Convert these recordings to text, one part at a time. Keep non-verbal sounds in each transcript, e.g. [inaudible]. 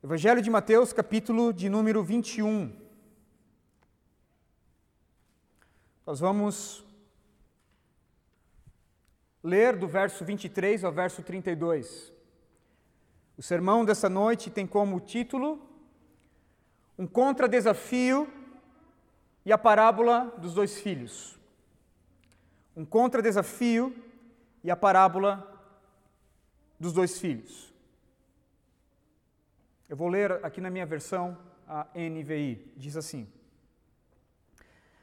Evangelho de Mateus, capítulo de número 21. Nós vamos ler do verso 23 ao verso 32. O sermão dessa noite tem como título Um contra-desafio e a parábola dos dois filhos. Um contra-desafio e a parábola dos dois filhos. Eu vou ler aqui na minha versão, a NVI. Diz assim: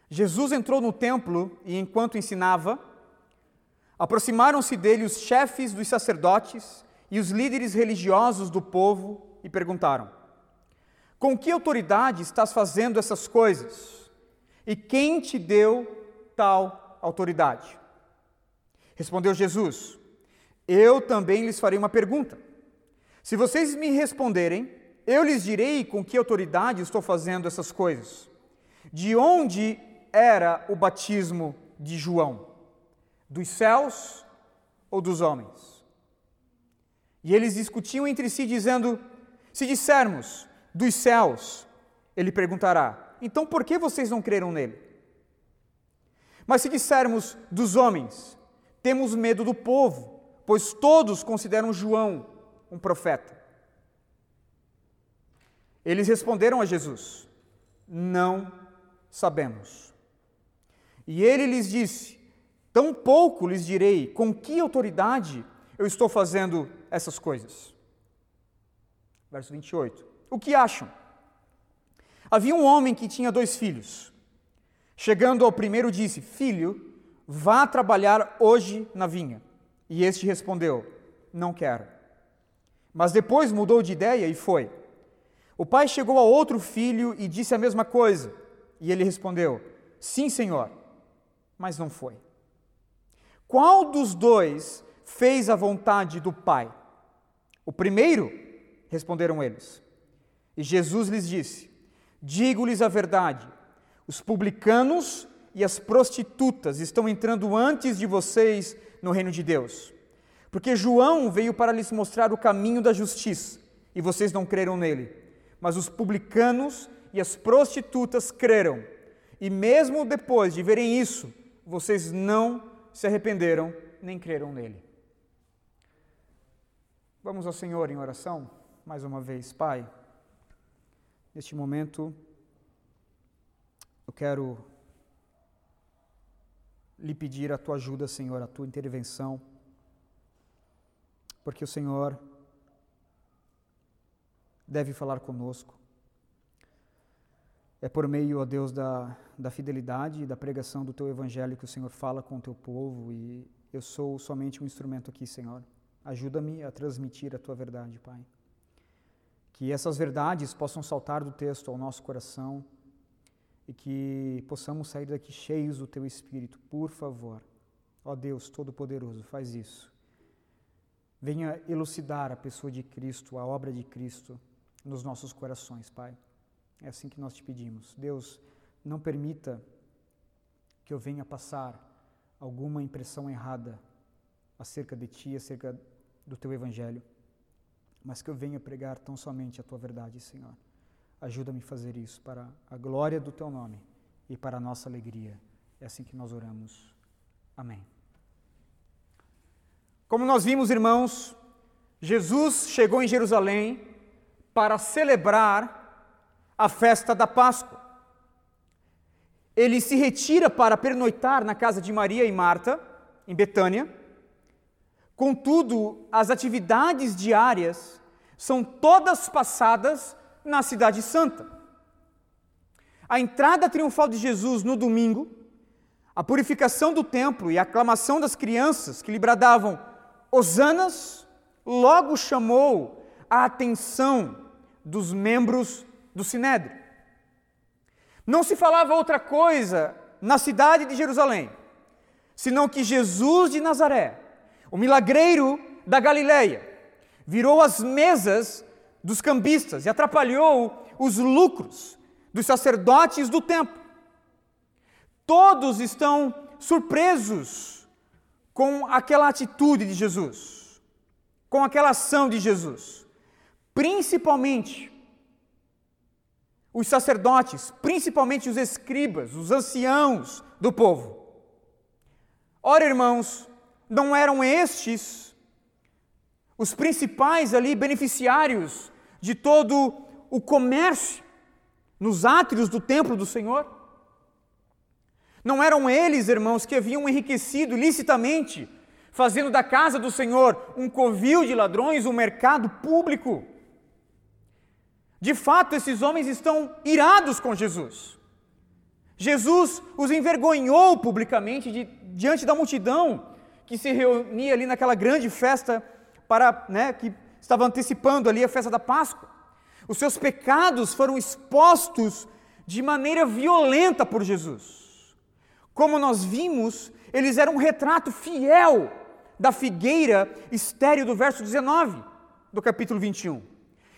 Jesus entrou no templo e, enquanto ensinava, aproximaram-se dele os chefes dos sacerdotes e os líderes religiosos do povo e perguntaram: Com que autoridade estás fazendo essas coisas? E quem te deu tal autoridade? Respondeu Jesus: Eu também lhes farei uma pergunta. Se vocês me responderem, eu lhes direi com que autoridade estou fazendo essas coisas. De onde era o batismo de João? Dos céus ou dos homens? E eles discutiam entre si, dizendo: Se dissermos dos céus, ele perguntará: Então por que vocês não creram nele? Mas se dissermos dos homens, temos medo do povo, pois todos consideram João um profeta. Eles responderam a Jesus: Não sabemos. E ele lhes disse: Tão pouco lhes direi com que autoridade eu estou fazendo essas coisas. Verso 28. O que acham? Havia um homem que tinha dois filhos. Chegando ao primeiro, disse: Filho, vá trabalhar hoje na vinha. E este respondeu: Não quero. Mas depois mudou de ideia e foi. O pai chegou a outro filho e disse a mesma coisa. E ele respondeu: Sim, senhor, mas não foi. Qual dos dois fez a vontade do pai? O primeiro, responderam eles. E Jesus lhes disse: Digo-lhes a verdade: os publicanos e as prostitutas estão entrando antes de vocês no reino de Deus. Porque João veio para lhes mostrar o caminho da justiça, e vocês não creram nele. Mas os publicanos e as prostitutas creram. E mesmo depois de verem isso, vocês não se arrependeram nem creram nele. Vamos ao Senhor em oração, mais uma vez, Pai. Neste momento, eu quero lhe pedir a tua ajuda, Senhor, a tua intervenção porque o Senhor deve falar conosco. É por meio, ó Deus, da, da fidelidade e da pregação do Teu Evangelho que o Senhor fala com o Teu povo e eu sou somente um instrumento aqui, Senhor. Ajuda-me a transmitir a Tua verdade, Pai. Que essas verdades possam saltar do texto ao nosso coração e que possamos sair daqui cheios do Teu Espírito, por favor. Ó Deus Todo-Poderoso, faz isso venha elucidar a pessoa de Cristo, a obra de Cristo nos nossos corações, Pai. É assim que nós te pedimos. Deus, não permita que eu venha passar alguma impressão errada acerca de Ti, acerca do Teu Evangelho, mas que eu venha pregar tão somente a Tua verdade, Senhor. Ajuda-me a fazer isso para a glória do Teu nome e para a nossa alegria. É assim que nós oramos. Amém. Como nós vimos, irmãos, Jesus chegou em Jerusalém para celebrar a festa da Páscoa. Ele se retira para pernoitar na casa de Maria e Marta, em Betânia. Contudo, as atividades diárias são todas passadas na Cidade Santa. A entrada triunfal de Jesus no domingo, a purificação do templo e a aclamação das crianças que lhe bradavam Osanas logo chamou a atenção dos membros do Sinédrio. Não se falava outra coisa na cidade de Jerusalém, senão que Jesus de Nazaré, o milagreiro da Galileia, virou as mesas dos cambistas e atrapalhou os lucros dos sacerdotes do templo. Todos estão surpresos com aquela atitude de Jesus, com aquela ação de Jesus. principalmente os sacerdotes, principalmente os escribas, os anciãos do povo. Ora, irmãos, não eram estes os principais ali beneficiários de todo o comércio nos átrios do templo do Senhor? Não eram eles, irmãos, que haviam enriquecido licitamente, fazendo da casa do Senhor um covil de ladrões, um mercado público? De fato, esses homens estão irados com Jesus. Jesus os envergonhou publicamente de, diante da multidão que se reunia ali naquela grande festa para, né, que estava antecipando ali a festa da Páscoa. Os seus pecados foram expostos de maneira violenta por Jesus. Como nós vimos, eles eram um retrato fiel da figueira estéril do verso 19 do capítulo 21.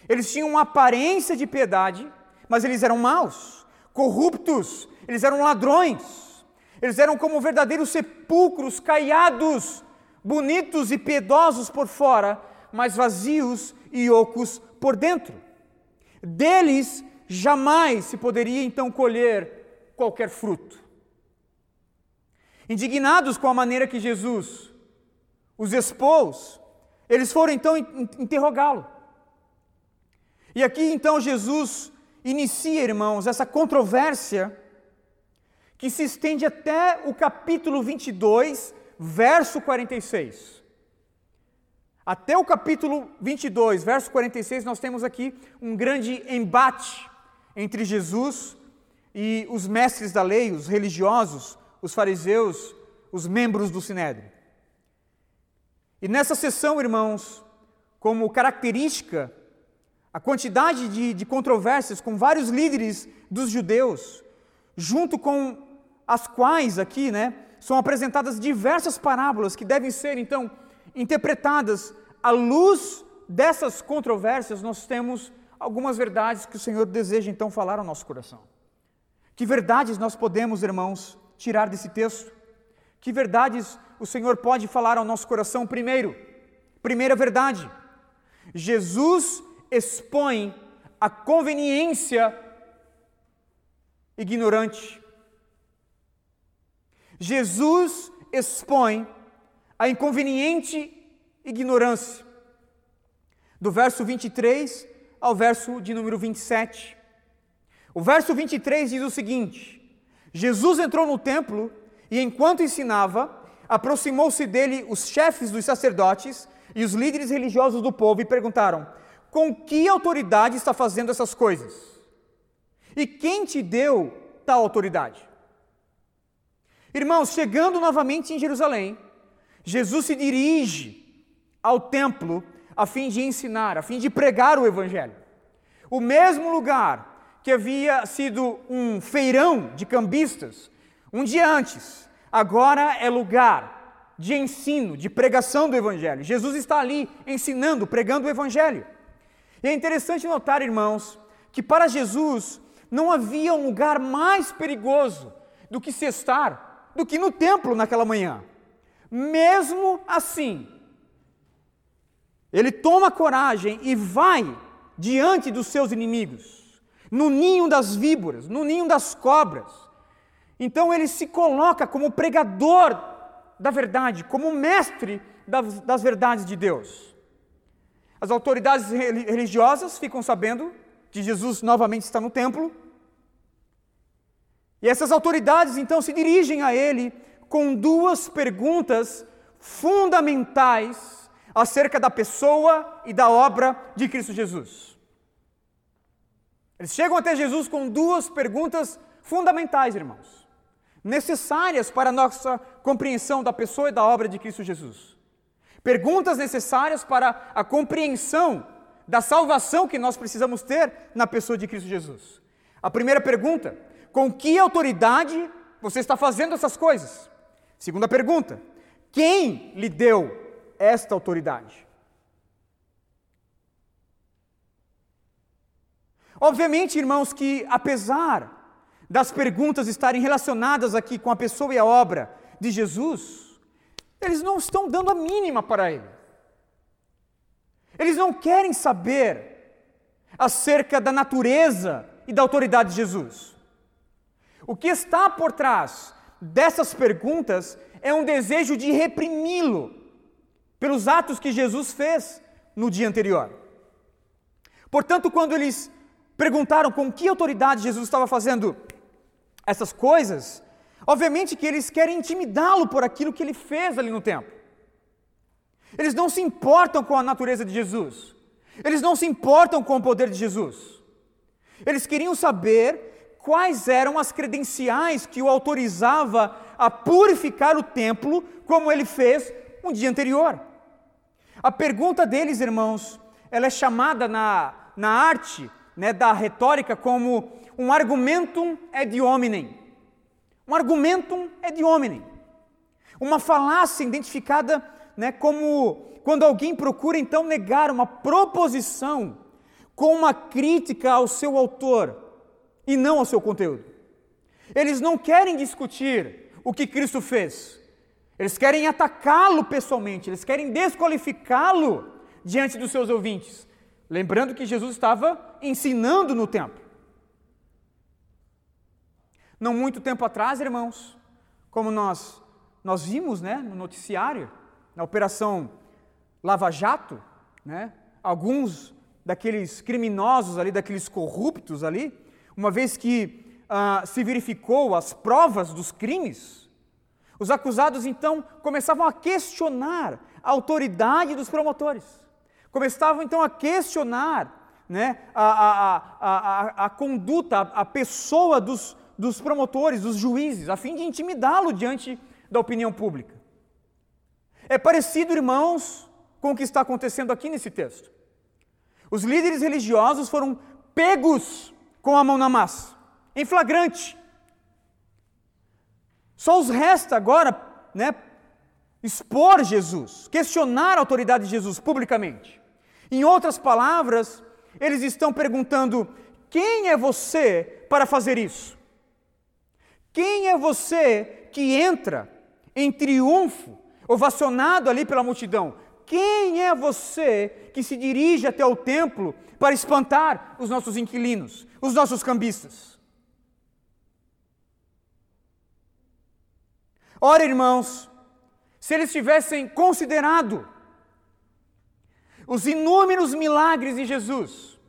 Eles tinham uma aparência de piedade, mas eles eram maus, corruptos, eles eram ladrões, eles eram como verdadeiros sepulcros caiados, bonitos e piedosos por fora, mas vazios e ocos por dentro. Deles jamais se poderia então colher qualquer fruto. Indignados com a maneira que Jesus os expôs, eles foram então interrogá-lo. E aqui então Jesus inicia, irmãos, essa controvérsia que se estende até o capítulo 22, verso 46. Até o capítulo 22, verso 46, nós temos aqui um grande embate entre Jesus e os mestres da lei, os religiosos, os fariseus, os membros do sinédrio. E nessa sessão, irmãos, como característica a quantidade de, de controvérsias com vários líderes dos judeus, junto com as quais aqui, né, são apresentadas diversas parábolas que devem ser então interpretadas à luz dessas controvérsias, nós temos algumas verdades que o Senhor deseja então falar ao nosso coração. Que verdades nós podemos, irmãos, tirar desse texto? Que verdades o Senhor pode falar ao nosso coração primeiro? Primeira verdade: Jesus expõe a conveniência ignorante. Jesus expõe a inconveniente ignorância. Do verso 23 ao verso de número 27. O verso 23 diz o seguinte: Jesus entrou no templo e, enquanto ensinava, aproximou-se dele os chefes dos sacerdotes e os líderes religiosos do povo e perguntaram: com que autoridade está fazendo essas coisas? E quem te deu tal autoridade? Irmãos, chegando novamente em Jerusalém, Jesus se dirige ao templo a fim de ensinar, a fim de pregar o Evangelho. O mesmo lugar que havia sido um feirão de cambistas um dia antes, agora é lugar de ensino, de pregação do Evangelho. Jesus está ali ensinando, pregando o Evangelho. E é interessante notar, irmãos, que para Jesus não havia um lugar mais perigoso do que se estar, do que no templo naquela manhã. Mesmo assim, ele toma coragem e vai diante dos seus inimigos, no ninho das víboras, no ninho das cobras. Então ele se coloca como pregador da verdade, como mestre das, das verdades de Deus. As autoridades religiosas ficam sabendo que Jesus novamente está no templo. E essas autoridades então se dirigem a ele com duas perguntas fundamentais acerca da pessoa e da obra de Cristo Jesus. Eles chegam até Jesus com duas perguntas fundamentais, irmãos, necessárias para a nossa compreensão da pessoa e da obra de Cristo Jesus. Perguntas necessárias para a compreensão da salvação que nós precisamos ter na pessoa de Cristo Jesus. A primeira pergunta: com que autoridade você está fazendo essas coisas? Segunda pergunta: quem lhe deu esta autoridade? Obviamente, irmãos, que apesar das perguntas estarem relacionadas aqui com a pessoa e a obra de Jesus, eles não estão dando a mínima para ele. Eles não querem saber acerca da natureza e da autoridade de Jesus. O que está por trás dessas perguntas é um desejo de reprimi-lo pelos atos que Jesus fez no dia anterior. Portanto, quando eles perguntaram com que autoridade Jesus estava fazendo essas coisas, obviamente que eles querem intimidá-lo por aquilo que ele fez ali no templo. Eles não se importam com a natureza de Jesus. Eles não se importam com o poder de Jesus. Eles queriam saber quais eram as credenciais que o autorizava a purificar o templo, como ele fez um dia anterior. A pergunta deles, irmãos, ela é chamada na, na arte né, da retórica como um argumentum ad hominem. Um argumentum ad hominem. Uma falácia identificada né, como quando alguém procura então negar uma proposição com uma crítica ao seu autor e não ao seu conteúdo. Eles não querem discutir o que Cristo fez. Eles querem atacá-lo pessoalmente, eles querem desqualificá-lo diante dos seus ouvintes. Lembrando que Jesus estava ensinando no templo. Não muito tempo atrás, irmãos, como nós nós vimos, né, no noticiário, na operação Lava Jato, né, alguns daqueles criminosos ali, daqueles corruptos ali, uma vez que ah, se verificou as provas dos crimes, os acusados então começavam a questionar a autoridade dos promotores, começavam então a questionar né, a, a, a, a, conduta, a, pessoa dos, dos promotores, dos juízes, a fim de intimidá-lo diante da opinião pública. É parecido, irmãos, com o que está acontecendo aqui nesse texto. Os líderes religiosos foram pegos com a mão na massa, em flagrante. Só os resta agora, né, expor Jesus, questionar a autoridade de Jesus publicamente. Em outras palavras, eles estão perguntando: quem é você para fazer isso? Quem é você que entra em triunfo, ovacionado ali pela multidão? Quem é você que se dirige até o templo para espantar os nossos inquilinos, os nossos cambistas? Ora, irmãos, se eles tivessem considerado os inúmeros milagres de Jesus,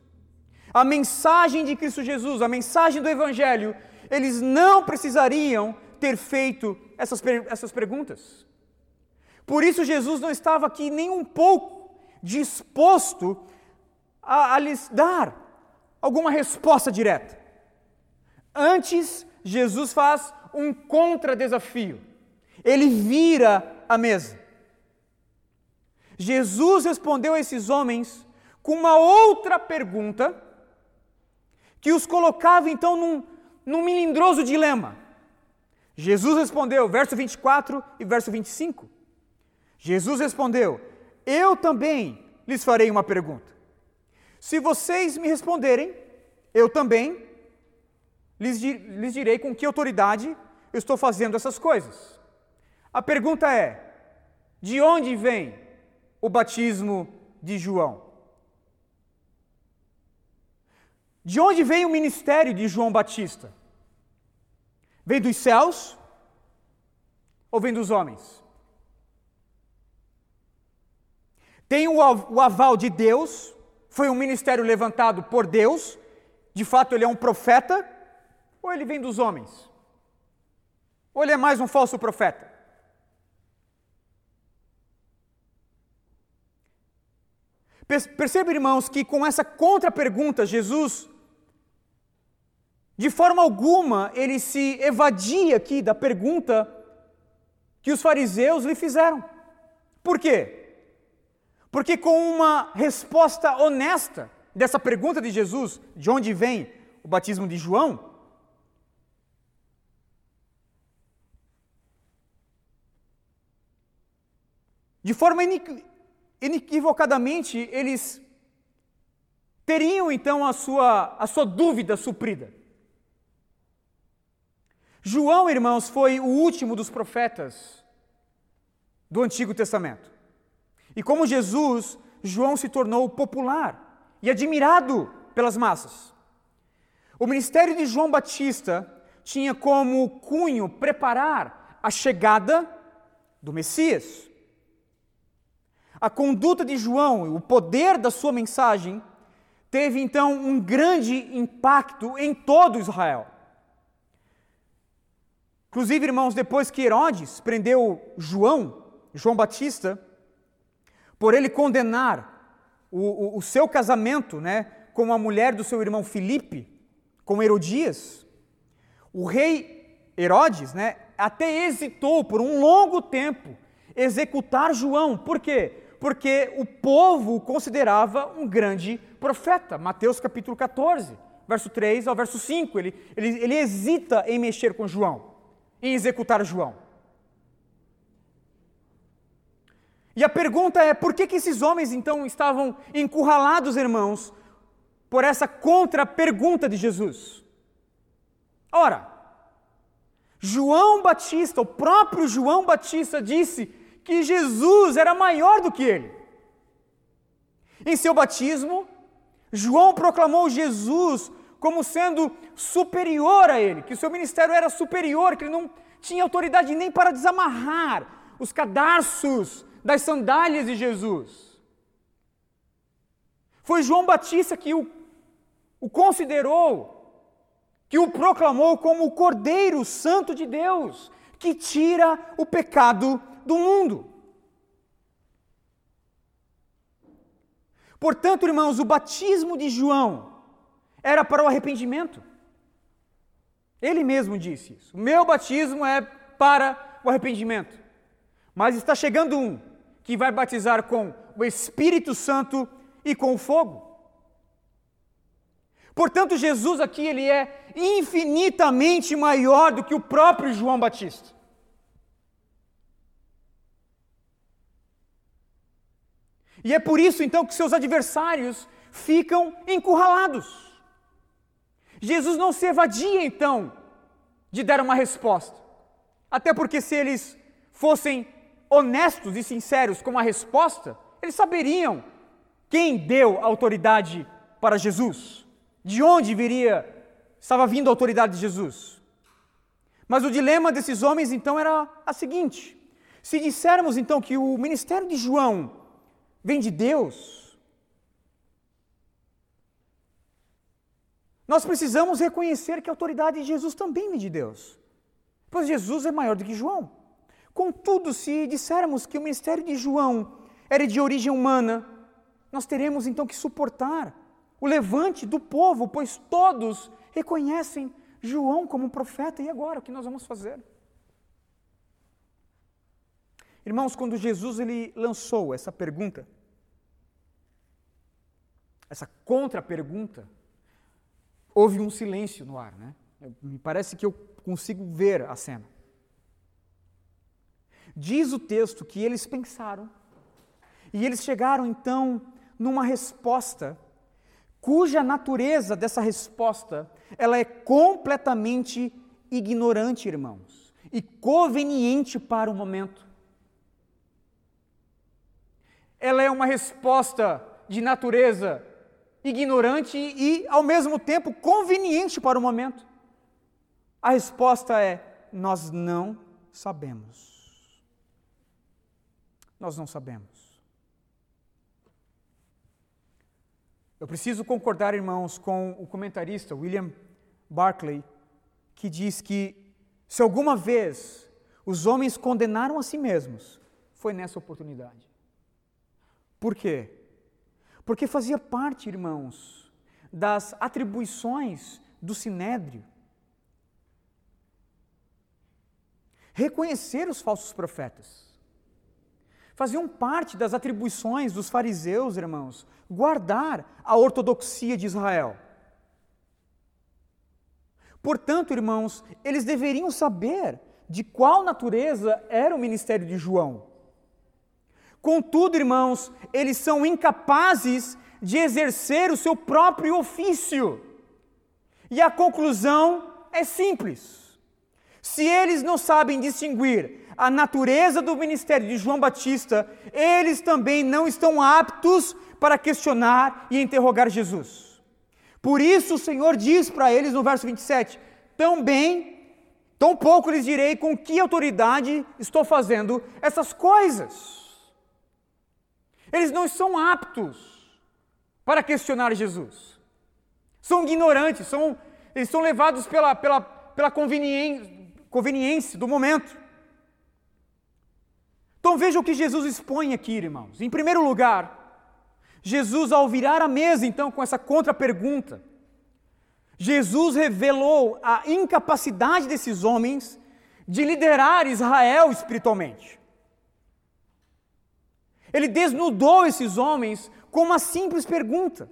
a mensagem de Cristo Jesus, a mensagem do Evangelho, eles não precisariam ter feito essas, essas perguntas. Por isso, Jesus não estava aqui nem um pouco disposto a, a lhes dar alguma resposta direta. Antes, Jesus faz um contra-desafio. Ele vira a mesa. Jesus respondeu a esses homens com uma outra pergunta que os colocava então num, num melindroso dilema. Jesus respondeu, verso 24 e verso 25. Jesus respondeu: Eu também lhes farei uma pergunta. Se vocês me responderem, eu também lhes, lhes direi com que autoridade eu estou fazendo essas coisas. A pergunta é: de onde vem o batismo de João? De onde vem o ministério de João Batista? Vem dos céus ou vem dos homens? Tem o aval de Deus, foi um ministério levantado por Deus, de fato ele é um profeta, ou ele vem dos homens? Ou ele é mais um falso profeta? Perceba, irmãos, que com essa contra-pergunta, Jesus, de forma alguma, ele se evadia aqui da pergunta que os fariseus lhe fizeram. Por quê? Porque com uma resposta honesta dessa pergunta de Jesus, de onde vem o batismo de João, de forma inequivocadamente, eles teriam então a sua, a sua dúvida suprida. João, irmãos, foi o último dos profetas do Antigo Testamento. E como Jesus, João se tornou popular e admirado pelas massas. O ministério de João Batista tinha como cunho preparar a chegada do Messias. A conduta de João o poder da sua mensagem teve então um grande impacto em todo Israel. Inclusive, irmãos, depois que Herodes prendeu João, João Batista, por ele condenar o, o, o seu casamento né, com a mulher do seu irmão Filipe, com Herodias, o rei Herodes né, até hesitou por um longo tempo executar João. Por quê? Porque o povo o considerava um grande profeta. Mateus capítulo 14, verso 3 ao verso 5. Ele, ele, ele hesita em mexer com João, em executar João. E a pergunta é: por que, que esses homens então estavam encurralados, irmãos, por essa contra-pergunta de Jesus? Ora, João Batista, o próprio João Batista disse que Jesus era maior do que ele. Em seu batismo, João proclamou Jesus como sendo superior a ele, que o seu ministério era superior, que ele não tinha autoridade nem para desamarrar os cadarços das sandálias de Jesus. Foi João Batista que o, o considerou, que o proclamou como o Cordeiro Santo de Deus, que tira o pecado do mundo. Portanto, irmãos, o batismo de João era para o arrependimento. Ele mesmo disse isso. O meu batismo é para o arrependimento. Mas está chegando um que vai batizar com o Espírito Santo e com fogo. Portanto, Jesus aqui ele é infinitamente maior do que o próprio João Batista. E é por isso então que seus adversários ficam encurralados. Jesus não se evadia então de dar uma resposta. Até porque se eles fossem honestos e sinceros com a resposta, eles saberiam quem deu autoridade para Jesus, de onde viria, estava vindo a autoridade de Jesus. Mas o dilema desses homens então era a seguinte: se dissermos então que o ministério de João vem de Deus, nós precisamos reconhecer que a autoridade de Jesus também vem de Deus, pois Jesus é maior do que João. Contudo, se dissermos que o ministério de João era de origem humana, nós teremos então que suportar o levante do povo, pois todos reconhecem João como profeta. E agora, o que nós vamos fazer? Irmãos, quando Jesus ele lançou essa pergunta, essa contra-pergunta, houve um silêncio no ar, né? Me parece que eu consigo ver a cena. Diz o texto que eles pensaram e eles chegaram então numa resposta cuja natureza dessa resposta ela é completamente ignorante, irmãos, e conveniente para o momento. Ela é uma resposta de natureza ignorante e, ao mesmo tempo, conveniente para o momento. A resposta é: nós não sabemos. Nós não sabemos. Eu preciso concordar, irmãos, com o comentarista William Barclay, que diz que se alguma vez os homens condenaram a si mesmos, foi nessa oportunidade. Por quê? Porque fazia parte, irmãos, das atribuições do sinédrio. Reconhecer os falsos profetas. Faziam parte das atribuições dos fariseus, irmãos, guardar a ortodoxia de Israel. Portanto, irmãos, eles deveriam saber de qual natureza era o ministério de João. Contudo, irmãos, eles são incapazes de exercer o seu próprio ofício. E a conclusão é simples. Se eles não sabem distinguir a natureza do ministério de João Batista, eles também não estão aptos para questionar e interrogar Jesus. Por isso o Senhor diz para eles no verso 27: Tão bem, tão pouco lhes direi com que autoridade estou fazendo essas coisas. Eles não são aptos para questionar Jesus. São ignorantes, são, eles são levados pela, pela, pela conveniência, conveniência do momento. Então veja o que Jesus expõe aqui, irmãos. Em primeiro lugar, Jesus, ao virar a mesa, então, com essa contra-pergunta, Jesus revelou a incapacidade desses homens de liderar Israel espiritualmente. Ele desnudou esses homens com uma simples pergunta.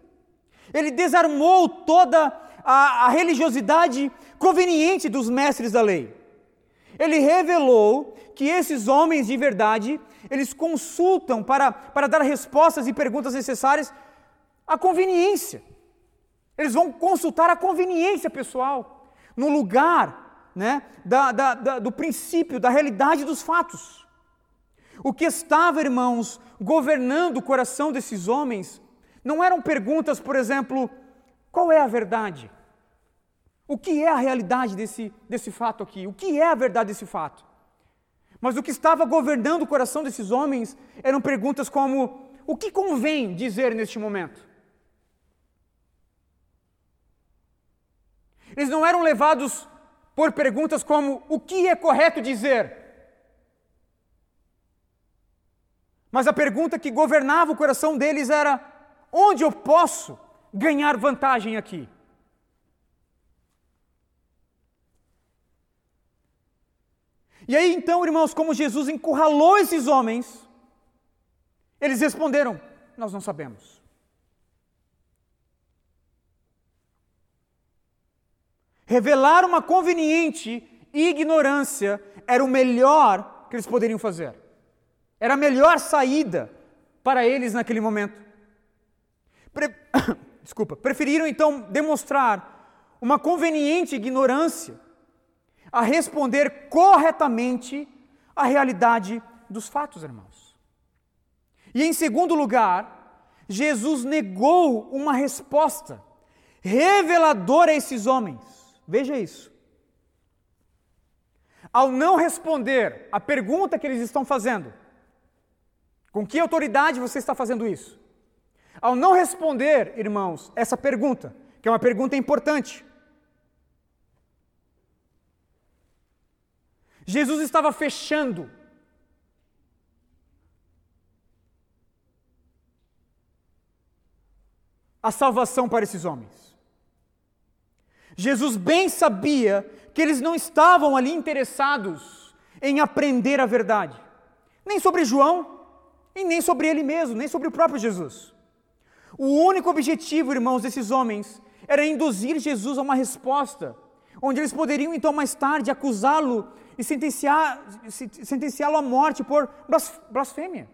Ele desarmou toda a, a religiosidade conveniente dos mestres da lei. Ele revelou que esses homens de verdade, eles consultam para, para dar respostas e perguntas necessárias à conveniência. Eles vão consultar a conveniência pessoal, no lugar né, da, da, da, do princípio, da realidade dos fatos. O que estava, irmãos, governando o coração desses homens não eram perguntas, por exemplo, qual é a verdade? O que é a realidade desse, desse fato aqui? O que é a verdade desse fato? Mas o que estava governando o coração desses homens eram perguntas como: o que convém dizer neste momento? Eles não eram levados por perguntas como: o que é correto dizer? Mas a pergunta que governava o coração deles era: onde eu posso ganhar vantagem aqui? E aí então, irmãos, como Jesus encurralou esses homens, eles responderam: Nós não sabemos. Revelar uma conveniente ignorância era o melhor que eles poderiam fazer. Era a melhor saída para eles naquele momento. Pre... [coughs] Desculpa, preferiram então demonstrar uma conveniente ignorância a responder corretamente à realidade dos fatos, irmãos. E em segundo lugar, Jesus negou uma resposta reveladora a esses homens. Veja isso. Ao não responder a pergunta que eles estão fazendo, com que autoridade você está fazendo isso? Ao não responder, irmãos, essa pergunta, que é uma pergunta importante, Jesus estava fechando. A salvação para esses homens. Jesus bem sabia que eles não estavam ali interessados em aprender a verdade, nem sobre João, e nem sobre ele mesmo, nem sobre o próprio Jesus. O único objetivo, irmãos, desses homens era induzir Jesus a uma resposta, onde eles poderiam então mais tarde acusá-lo e sentenciá-lo à morte por blasfêmia.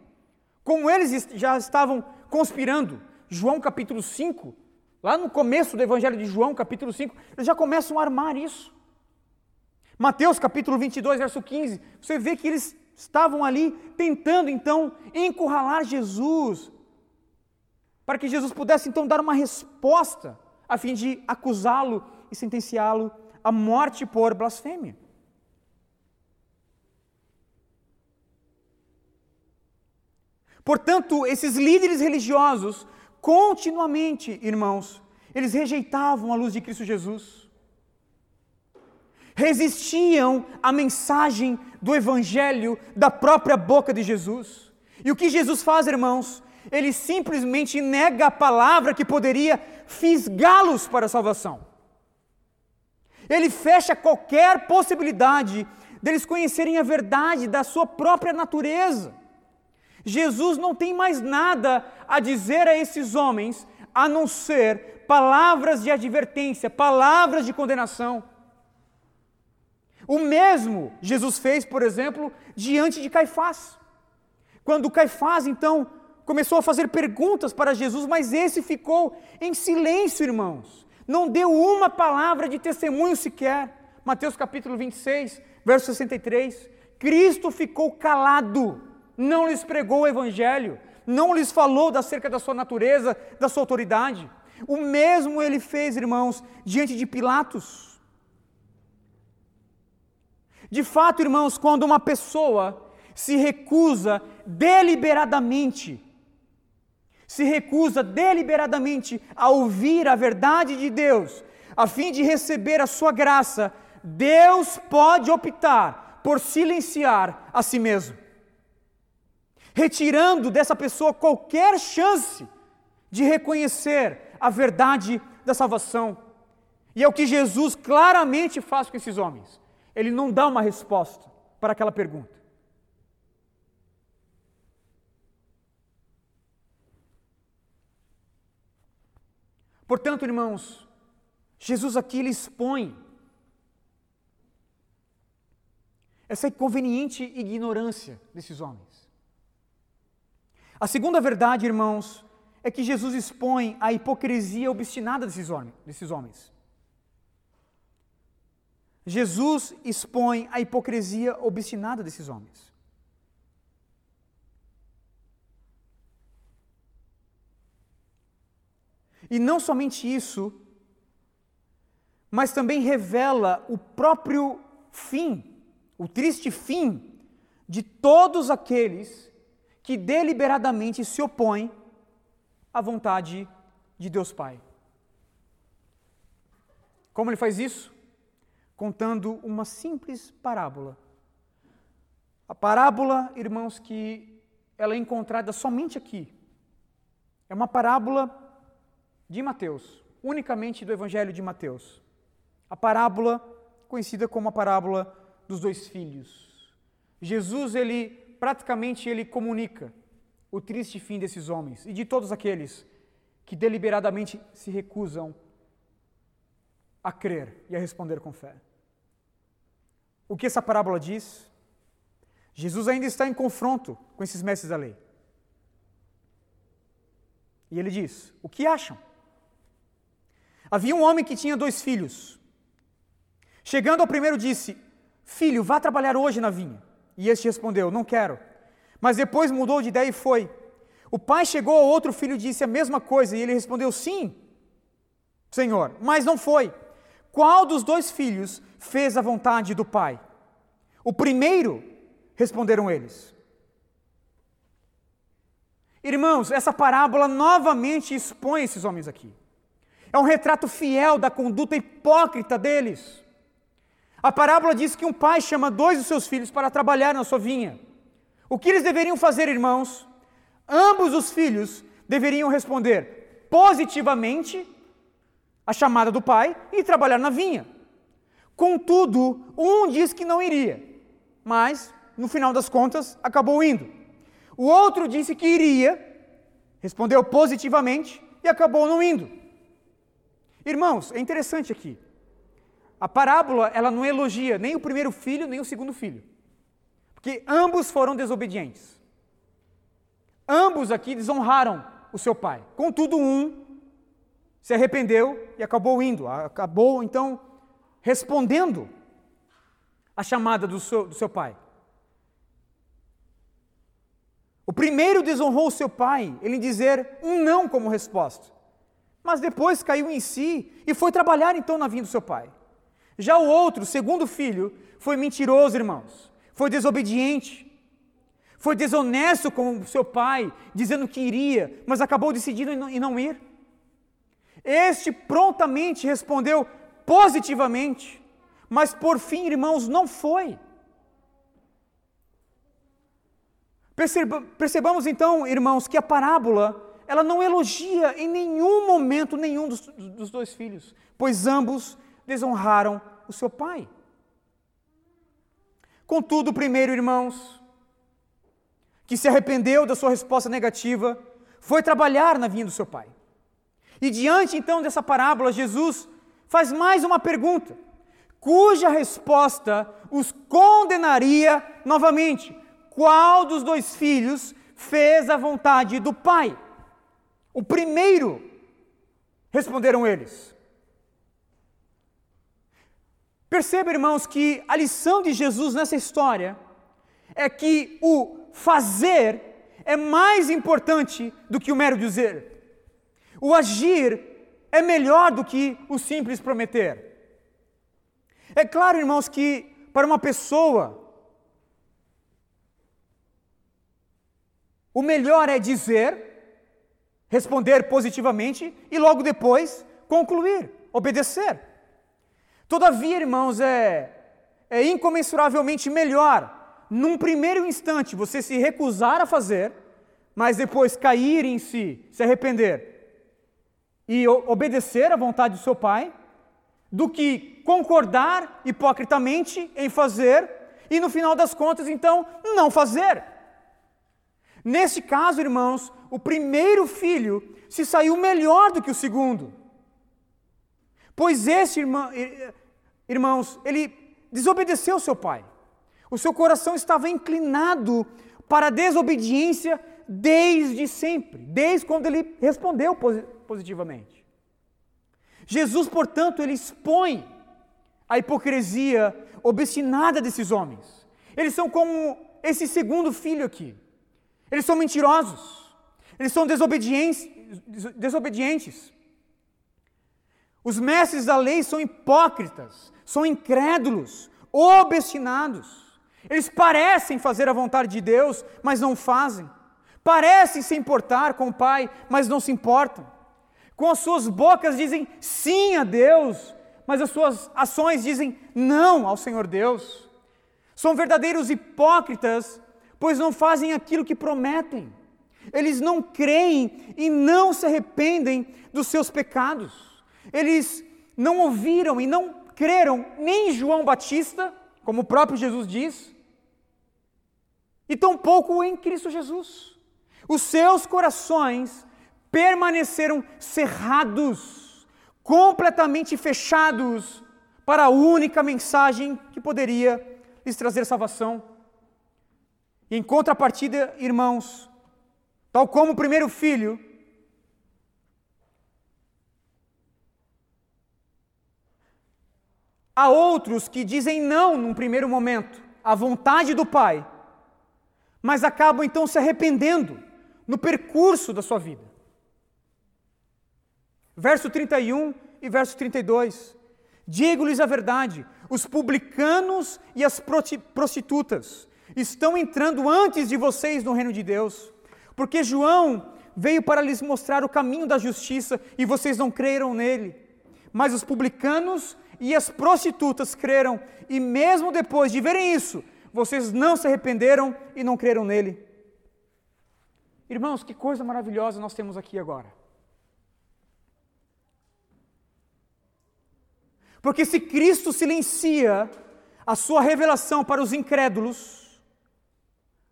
Como eles já estavam conspirando, João capítulo 5, lá no começo do Evangelho de João, capítulo 5, eles já começam a armar isso. Mateus capítulo 22, verso 15, você vê que eles estavam ali tentando então encurralar Jesus, para que Jesus pudesse então dar uma resposta, a fim de acusá-lo e sentenciá-lo à morte por blasfêmia. Portanto, esses líderes religiosos, continuamente, irmãos, eles rejeitavam a luz de Cristo Jesus. Resistiam à mensagem do Evangelho da própria boca de Jesus. E o que Jesus faz, irmãos? Ele simplesmente nega a palavra que poderia fisgá-los para a salvação. Ele fecha qualquer possibilidade deles conhecerem a verdade da sua própria natureza. Jesus não tem mais nada a dizer a esses homens a não ser palavras de advertência, palavras de condenação. O mesmo Jesus fez, por exemplo, diante de Caifás. Quando Caifás, então, começou a fazer perguntas para Jesus, mas esse ficou em silêncio, irmãos. Não deu uma palavra de testemunho sequer. Mateus capítulo 26, verso 63. Cristo ficou calado não lhes pregou o evangelho, não lhes falou acerca da sua natureza, da sua autoridade. O mesmo ele fez, irmãos, diante de Pilatos. De fato, irmãos, quando uma pessoa se recusa deliberadamente, se recusa deliberadamente a ouvir a verdade de Deus, a fim de receber a sua graça, Deus pode optar por silenciar a si mesmo, retirando dessa pessoa qualquer chance de reconhecer a verdade da salvação. E é o que Jesus claramente faz com esses homens. Ele não dá uma resposta para aquela pergunta. Portanto, irmãos, Jesus aqui ele expõe essa inconveniente ignorância desses homens. A segunda verdade, irmãos, é que Jesus expõe a hipocrisia obstinada desses homens. Jesus expõe a hipocrisia obstinada desses homens. E não somente isso, mas também revela o próprio fim, o triste fim de todos aqueles que deliberadamente se opõem à vontade de Deus Pai. Como ele faz isso? Contando uma simples parábola. A parábola, irmãos, que ela é encontrada somente aqui. É uma parábola de Mateus, unicamente do Evangelho de Mateus. A parábola conhecida como a parábola dos dois filhos. Jesus, ele praticamente ele comunica o triste fim desses homens e de todos aqueles que deliberadamente se recusam a crer e a responder com fé. O que essa parábola diz? Jesus ainda está em confronto com esses mestres da lei. E ele diz: O que acham? Havia um homem que tinha dois filhos. Chegando ao primeiro, disse: Filho, vá trabalhar hoje na vinha. E este respondeu: Não quero. Mas depois mudou de ideia e foi. O pai chegou ao outro filho e disse a mesma coisa, e ele respondeu: Sim, senhor, mas não foi. Qual dos dois filhos fez a vontade do pai? O primeiro, responderam eles. Irmãos, essa parábola novamente expõe esses homens aqui. É um retrato fiel da conduta hipócrita deles. A parábola diz que um pai chama dois dos seus filhos para trabalhar na sua vinha. O que eles deveriam fazer, irmãos? Ambos os filhos deveriam responder positivamente à chamada do pai e trabalhar na vinha. Contudo, um diz que não iria, mas, no final das contas, acabou indo. O outro disse que iria, respondeu positivamente e acabou não indo. Irmãos, é interessante aqui. A parábola, ela não elogia nem o primeiro filho, nem o segundo filho. Porque ambos foram desobedientes. Ambos aqui desonraram o seu pai. Contudo, um se arrependeu e acabou indo, acabou então respondendo à chamada do seu, do seu pai. O primeiro desonrou o seu pai, ele dizer um não como resposta mas depois caiu em si e foi trabalhar então na vinda do seu pai. Já o outro, segundo filho, foi mentiroso, irmãos, foi desobediente, foi desonesto com seu pai, dizendo que iria, mas acabou decidindo em não ir. Este prontamente respondeu positivamente, mas por fim, irmãos, não foi. Percebamos então, irmãos, que a parábola ela não elogia em nenhum momento nenhum dos, dos dois filhos, pois ambos desonraram o seu pai. Contudo, primeiro, irmãos, que se arrependeu da sua resposta negativa, foi trabalhar na vinha do seu pai. E diante então dessa parábola, Jesus faz mais uma pergunta, cuja resposta os condenaria novamente. Qual dos dois filhos fez a vontade do pai? O primeiro, responderam eles. Perceba, irmãos, que a lição de Jesus nessa história é que o fazer é mais importante do que o mero dizer. O agir é melhor do que o simples prometer. É claro, irmãos, que para uma pessoa, o melhor é dizer, responder positivamente e logo depois concluir, obedecer. Todavia, irmãos, é, é incomensuravelmente melhor, num primeiro instante, você se recusar a fazer, mas depois cair em si, se arrepender e obedecer à vontade do seu pai, do que concordar hipocritamente em fazer e no final das contas, então, não fazer. Nesse caso, irmãos, o primeiro filho se saiu melhor do que o segundo. Pois esse irmão, irmãos, ele desobedeceu seu pai. O seu coração estava inclinado para a desobediência desde sempre, desde quando ele respondeu positivamente. Jesus, portanto, ele expõe a hipocrisia obstinada desses homens. Eles são como esse segundo filho aqui. Eles são mentirosos. Eles são desobedientes. Os mestres da lei são hipócritas, são incrédulos, obstinados. Eles parecem fazer a vontade de Deus, mas não fazem. Parecem se importar com o Pai, mas não se importam. Com as suas bocas dizem sim a Deus, mas as suas ações dizem não ao Senhor Deus. São verdadeiros hipócritas, pois não fazem aquilo que prometem. Eles não creem e não se arrependem dos seus pecados. Eles não ouviram e não creram nem em João Batista, como o próprio Jesus diz, e tampouco em Cristo Jesus. Os seus corações permaneceram cerrados, completamente fechados para a única mensagem que poderia lhes trazer salvação. Em contrapartida, irmãos, tal como o primeiro filho, há outros que dizem não num primeiro momento à vontade do Pai, mas acabam então se arrependendo no percurso da sua vida. Verso 31 e verso 32. Digo-lhes a verdade: os publicanos e as prostitutas estão entrando antes de vocês no reino de Deus, porque João veio para lhes mostrar o caminho da justiça e vocês não creram nele. Mas os publicanos e as prostitutas creram, e mesmo depois de verem isso, vocês não se arrependeram e não creram nele. Irmãos, que coisa maravilhosa nós temos aqui agora. Porque se Cristo silencia a sua revelação para os incrédulos,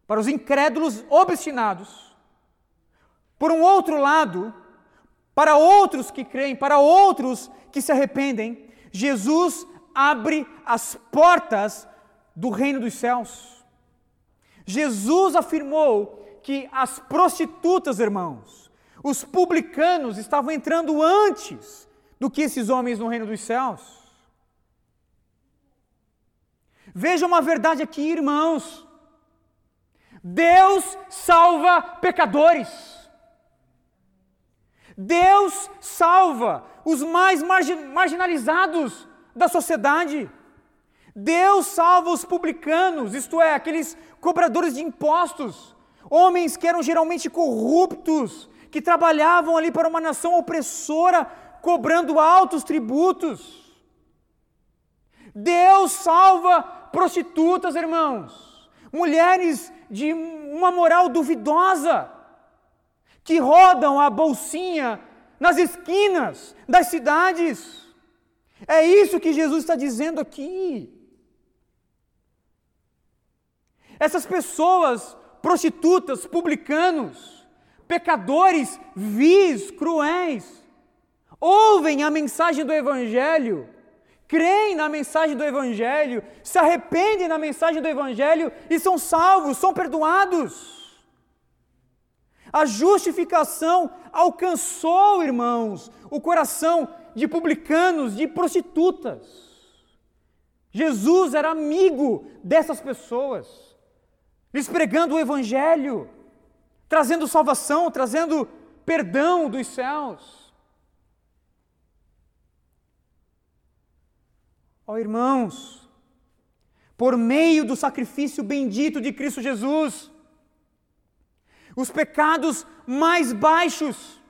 para os incrédulos obstinados, por um outro lado, para outros que creem, para outros que se arrependem, Jesus abre as portas do reino dos céus. Jesus afirmou que as prostitutas, irmãos, os publicanos estavam entrando antes do que esses homens no reino dos céus. Veja uma verdade aqui, irmãos. Deus salva pecadores. Deus salva os mais marginalizados da sociedade. Deus salva os publicanos, isto é, aqueles cobradores de impostos, homens que eram geralmente corruptos, que trabalhavam ali para uma nação opressora, cobrando altos tributos. Deus salva prostitutas, irmãos, mulheres de uma moral duvidosa, que rodam a bolsinha nas esquinas das cidades. É isso que Jesus está dizendo aqui. Essas pessoas, prostitutas, publicanos, pecadores vis, cruéis, ouvem a mensagem do Evangelho creem na mensagem do Evangelho, se arrependem na mensagem do Evangelho e são salvos, são perdoados. A justificação alcançou, irmãos, o coração de publicanos, de prostitutas. Jesus era amigo dessas pessoas, lhes pregando o Evangelho, trazendo salvação, trazendo perdão dos céus. Ó oh, irmãos, por meio do sacrifício bendito de Cristo Jesus, os pecados mais baixos,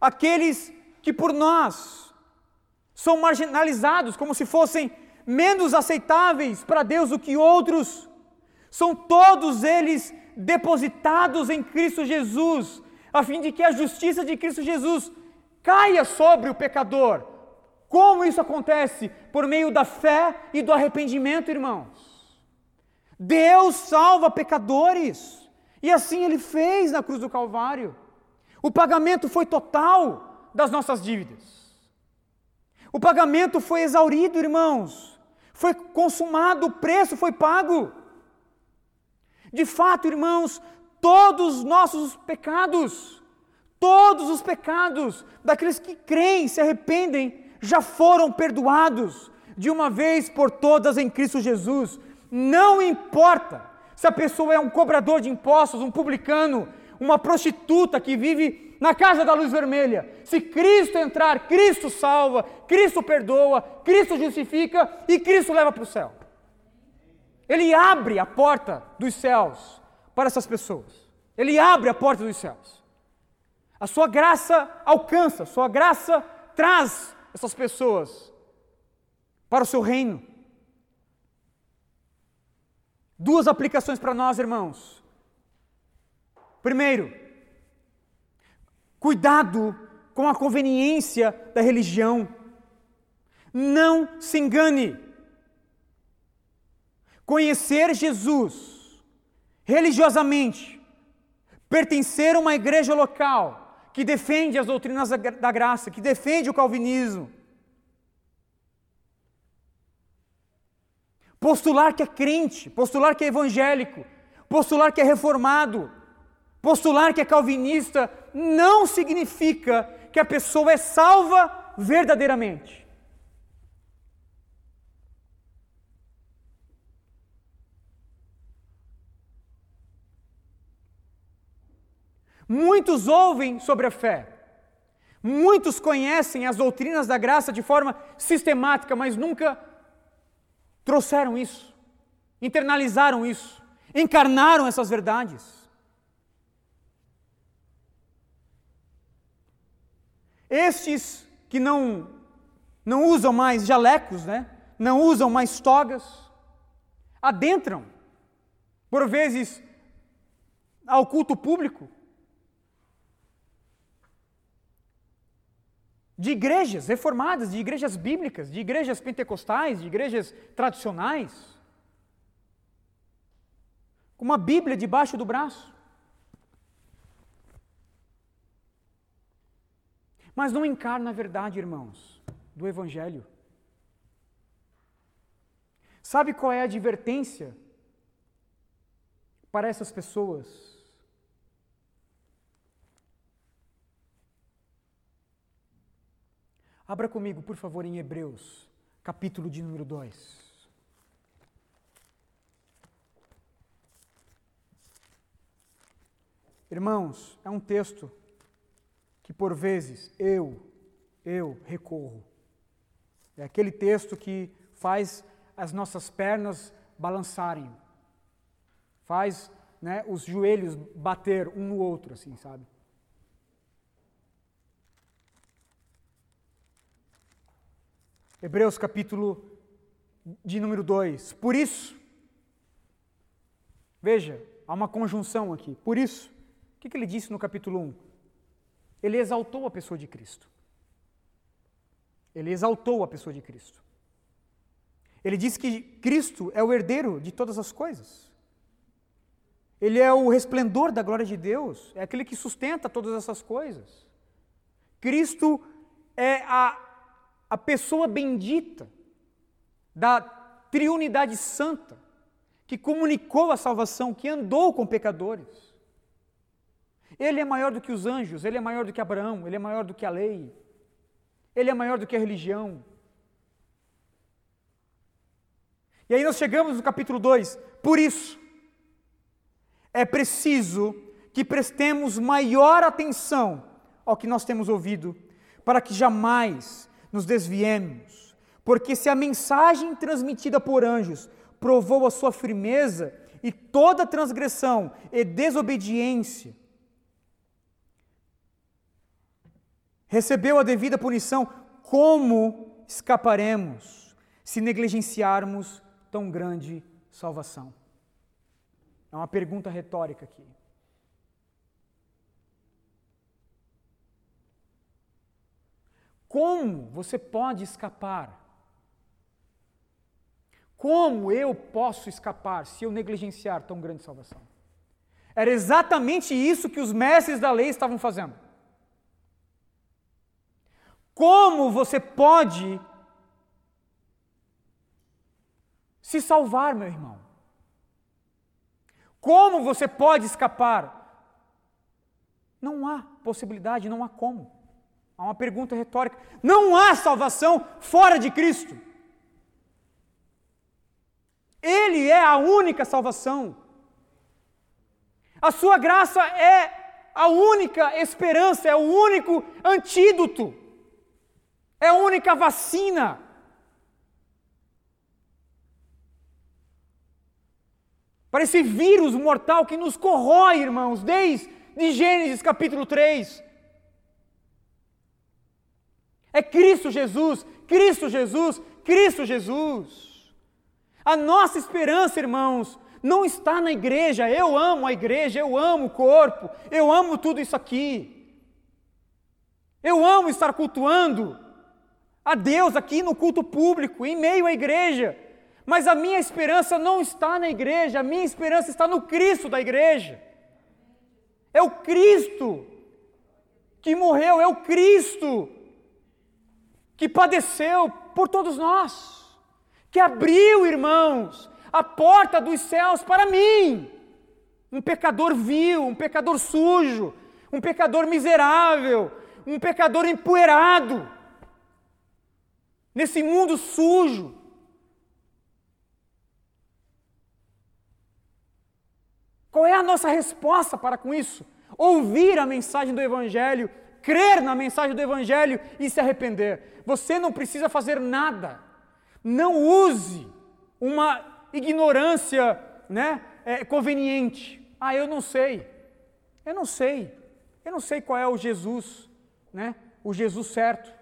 aqueles que por nós são marginalizados como se fossem menos aceitáveis para Deus do que outros, são todos eles depositados em Cristo Jesus, a fim de que a justiça de Cristo Jesus caia sobre o pecador. Como isso acontece? Por meio da fé e do arrependimento, irmãos. Deus salva pecadores, e assim ele fez na cruz do Calvário. O pagamento foi total das nossas dívidas. O pagamento foi exaurido, irmãos. Foi consumado, o preço foi pago. De fato, irmãos, todos os nossos pecados, todos os pecados daqueles que creem, se arrependem, já foram perdoados de uma vez por todas em Cristo Jesus. Não importa se a pessoa é um cobrador de impostos, um publicano, uma prostituta que vive na casa da luz vermelha. Se Cristo entrar, Cristo salva, Cristo perdoa, Cristo justifica e Cristo leva para o céu. Ele abre a porta dos céus para essas pessoas. Ele abre a porta dos céus. A sua graça alcança, a sua graça traz essas pessoas para o seu reino. Duas aplicações para nós, irmãos. Primeiro, cuidado com a conveniência da religião. Não se engane. Conhecer Jesus religiosamente, pertencer a uma igreja local que defende as doutrinas da graça, que defende o calvinismo, postular que é crente, postular que é evangélico, postular que é reformado, postular que é calvinista, não significa que a pessoa é salva verdadeiramente. Muitos ouvem sobre a fé. Muitos conhecem as doutrinas da graça de forma sistemática, mas nunca trouxeram isso, internalizaram isso, encarnaram essas verdades. Estes que não não usam mais jalecos, né? Não usam mais togas, adentram por vezes ao culto público de igrejas reformadas, de igrejas bíblicas, de igrejas pentecostais, de igrejas tradicionais, com uma Bíblia debaixo do braço. Mas não encarna a verdade, irmãos, do Evangelho. Sabe qual é a advertência para essas pessoas? Abra comigo, por favor, em Hebreus, capítulo de número 2. Irmãos, é um texto que por vezes eu, eu recorro. É aquele texto que faz as nossas pernas balançarem, faz né, os joelhos bater um no outro, assim, sabe? Hebreus capítulo de número 2. Por isso, veja, há uma conjunção aqui. Por isso, o que, ele disse no capítulo 1? Um? Ele exaltou a pessoa de Cristo. Ele exaltou a pessoa de Cristo. Ele disse que Cristo é o herdeiro de todas as coisas. Ele é o resplendor da glória de Deus, é aquele que sustenta todas essas coisas. Cristo é a a pessoa bendita da triunidade santa, que comunicou a salvação, que andou com pecadores. Ele é maior do que os anjos, ele é maior do que Abraão, ele é maior do que a lei, ele é maior do que a religião. E aí nós chegamos no capítulo 2. Por isso, é preciso que prestemos maior atenção ao que nós temos ouvido, para que jamais nos desviemos, Porque se a mensagem transmitida por anjos provou a sua firmeza, e toda transgressão e desobediência recebeu a devida punição, como escaparemos se negligenciarmos tão grande salvação? É uma pergunta retórica aqui. Como você pode escapar como eu posso escapar se eu negligenciar tão grande salvação? Era exatamente isso que os mestres da lei estavam fazendo. Como você pode se salvar, meu irmão? Como você pode escapar? Não há possibilidade, não há como. Há uma pergunta retórica. Não há salvação fora de Cristo. Ele é a única salvação. A sua graça é a única esperança, é o único antídoto, é a única vacina. Para esse vírus mortal que nos corrói, irmãos, desde Gênesis capítulo 3. É Cristo Jesus, Cristo Jesus, Cristo Jesus. A nossa esperança, irmãos, não está na igreja. Eu amo a igreja, eu amo o corpo, eu amo tudo isso aqui. Eu amo estar cultuando a Deus aqui no culto público, em meio à igreja. Mas a minha esperança não está na igreja, a minha esperança está no Cristo da igreja. É o Cristo que morreu, é o Cristo que padeceu por todos nós que abriu, irmãos, a porta dos céus para mim, um pecador vil, um pecador sujo, um pecador miserável, um pecador empoeirado, nesse mundo sujo. Qual é a nossa resposta para com isso? Ouvir a mensagem do Evangelho, crer na mensagem do Evangelho e se arrepender. Você não precisa fazer nada. Não use uma ignorância né, é, conveniente. Ah, eu não sei. Eu não sei. Eu não sei qual é o Jesus, né? o Jesus certo.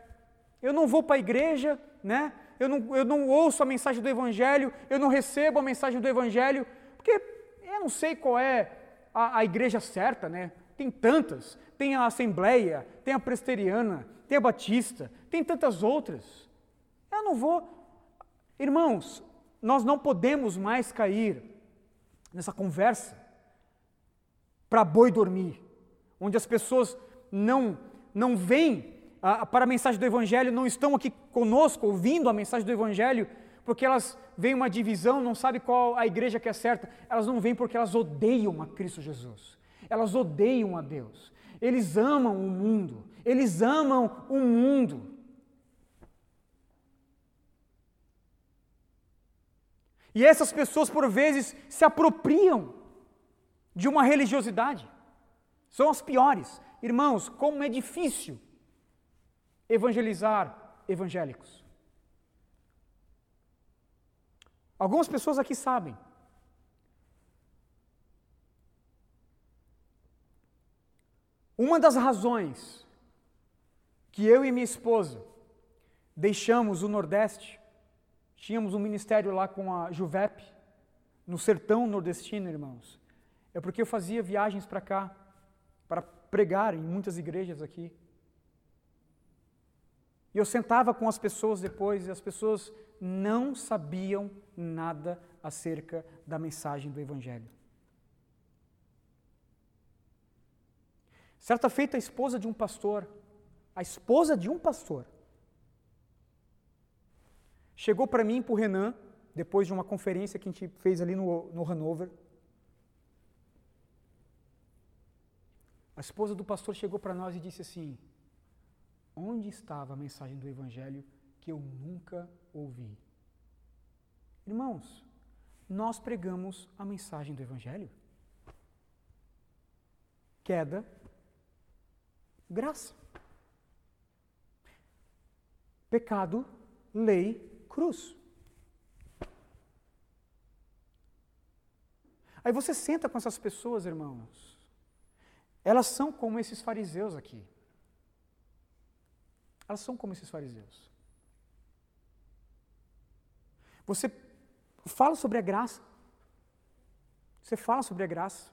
Eu não vou para a igreja, né? eu, não, eu não ouço a mensagem do Evangelho, eu não recebo a mensagem do Evangelho, porque eu não sei qual é a, a igreja certa, né? Tem tantas. Tem a Assembleia, tem a Presteriana, tem a Batista, tem tantas outras. Eu não vou, Irmãos, nós não podemos mais cair nessa conversa para boi dormir, onde as pessoas não, não vêm ah, para a mensagem do Evangelho, não estão aqui conosco ouvindo a mensagem do Evangelho, porque elas veem uma divisão, não sabem qual a igreja que é certa, elas não vêm porque elas odeiam a Cristo Jesus, elas odeiam a Deus, eles amam o mundo, eles amam o mundo. E essas pessoas, por vezes, se apropriam de uma religiosidade. São as piores. Irmãos, como é difícil evangelizar evangélicos. Algumas pessoas aqui sabem. Uma das razões que eu e minha esposa deixamos o Nordeste Tínhamos um ministério lá com a Juvep, no sertão nordestino, irmãos. É porque eu fazia viagens para cá, para pregar em muitas igrejas aqui. E eu sentava com as pessoas depois e as pessoas não sabiam nada acerca da mensagem do Evangelho. Certa feita, a esposa de um pastor, a esposa de um pastor, Chegou para mim, para o Renan, depois de uma conferência que a gente fez ali no, no Hanover. A esposa do pastor chegou para nós e disse assim: Onde estava a mensagem do Evangelho que eu nunca ouvi? Irmãos, nós pregamos a mensagem do Evangelho. Queda, graça. Pecado, lei, Cruz. Aí você senta com essas pessoas, irmãos. Elas são como esses fariseus aqui. Elas são como esses fariseus. Você fala sobre a graça. Você fala sobre a graça.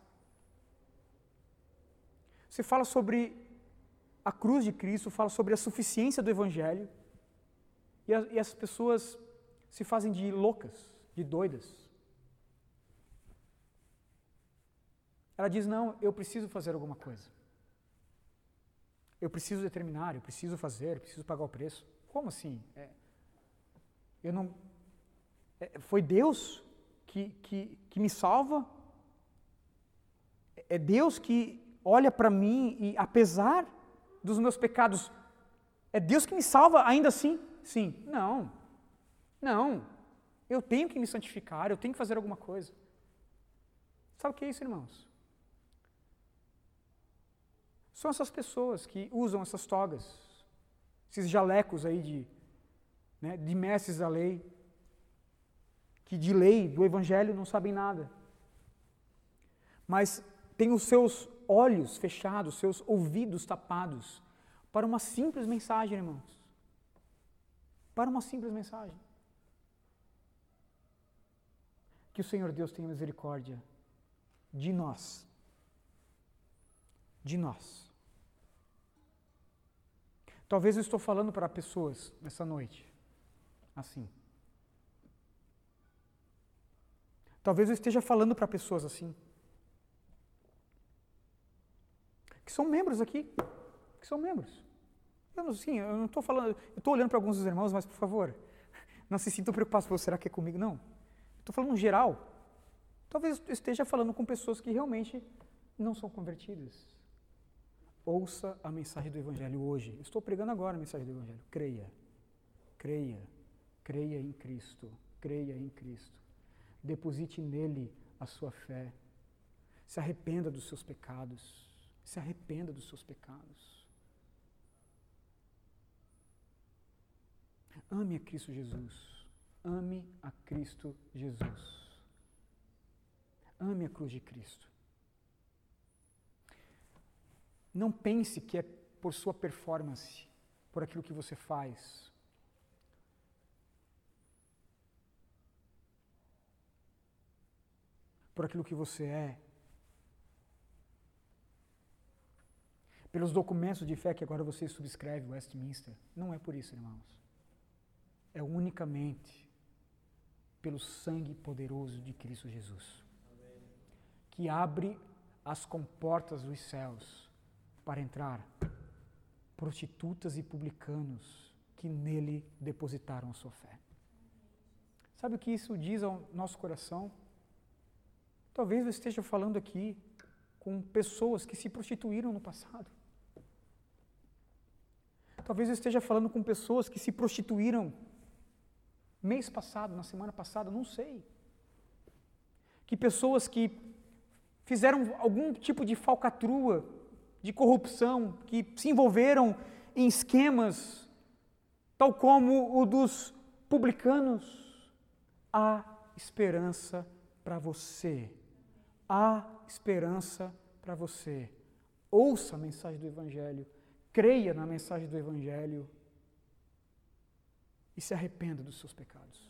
Você fala sobre a cruz de Cristo, fala sobre a suficiência do Evangelho. E, a, e as pessoas se fazem de loucas, de doidas. Ela diz: Não, eu preciso fazer alguma coisa. Eu preciso determinar, eu preciso fazer, eu preciso pagar o preço. Como assim? É, eu não. É, foi Deus que, que, que me salva? É Deus que olha para mim e, apesar dos meus pecados, é Deus que me salva ainda assim? Sim. Não. Não. Eu tenho que me santificar, eu tenho que fazer alguma coisa. Sabe o que é isso, irmãos? São essas pessoas que usam essas togas, esses jalecos aí de, né, de mestres da lei, que de lei, do evangelho, não sabem nada. Mas têm os seus olhos fechados, seus ouvidos tapados para uma simples mensagem, irmãos. Para uma simples mensagem. Que o Senhor Deus tenha misericórdia de nós. De nós. Talvez eu estou falando para pessoas nessa noite assim. Talvez eu esteja falando para pessoas assim. Que são membros aqui. Que são membros. Eu não, sim, eu não estou falando. Eu estou olhando para alguns dos irmãos, mas por favor, [laughs] não se sintam preocupados. Será que é comigo? Não. Estou falando no geral. Talvez eu esteja falando com pessoas que realmente não são convertidas. Ouça a mensagem do Evangelho hoje. Estou pregando agora a mensagem do Evangelho. Creia, creia, creia em Cristo, creia em Cristo. Deposite nele a sua fé. Se arrependa dos seus pecados. Se arrependa dos seus pecados. Ame a Cristo Jesus. Ame a Cristo Jesus. Ame a cruz de Cristo. Não pense que é por sua performance, por aquilo que você faz. Por aquilo que você é. Pelos documentos de fé que agora você subscreve, Westminster. Não é por isso, irmãos. É unicamente pelo sangue poderoso de Cristo Jesus. Que abre as comportas dos céus para entrar prostitutas e publicanos que nele depositaram sua fé. Sabe o que isso diz ao nosso coração? Talvez eu esteja falando aqui com pessoas que se prostituíram no passado. Talvez eu esteja falando com pessoas que se prostituíram mês passado, na semana passada, não sei. Que pessoas que fizeram algum tipo de falcatrua de corrupção, que se envolveram em esquemas, tal como o dos publicanos, há esperança para você. Há esperança para você. Ouça a mensagem do Evangelho, creia na mensagem do Evangelho e se arrependa dos seus pecados.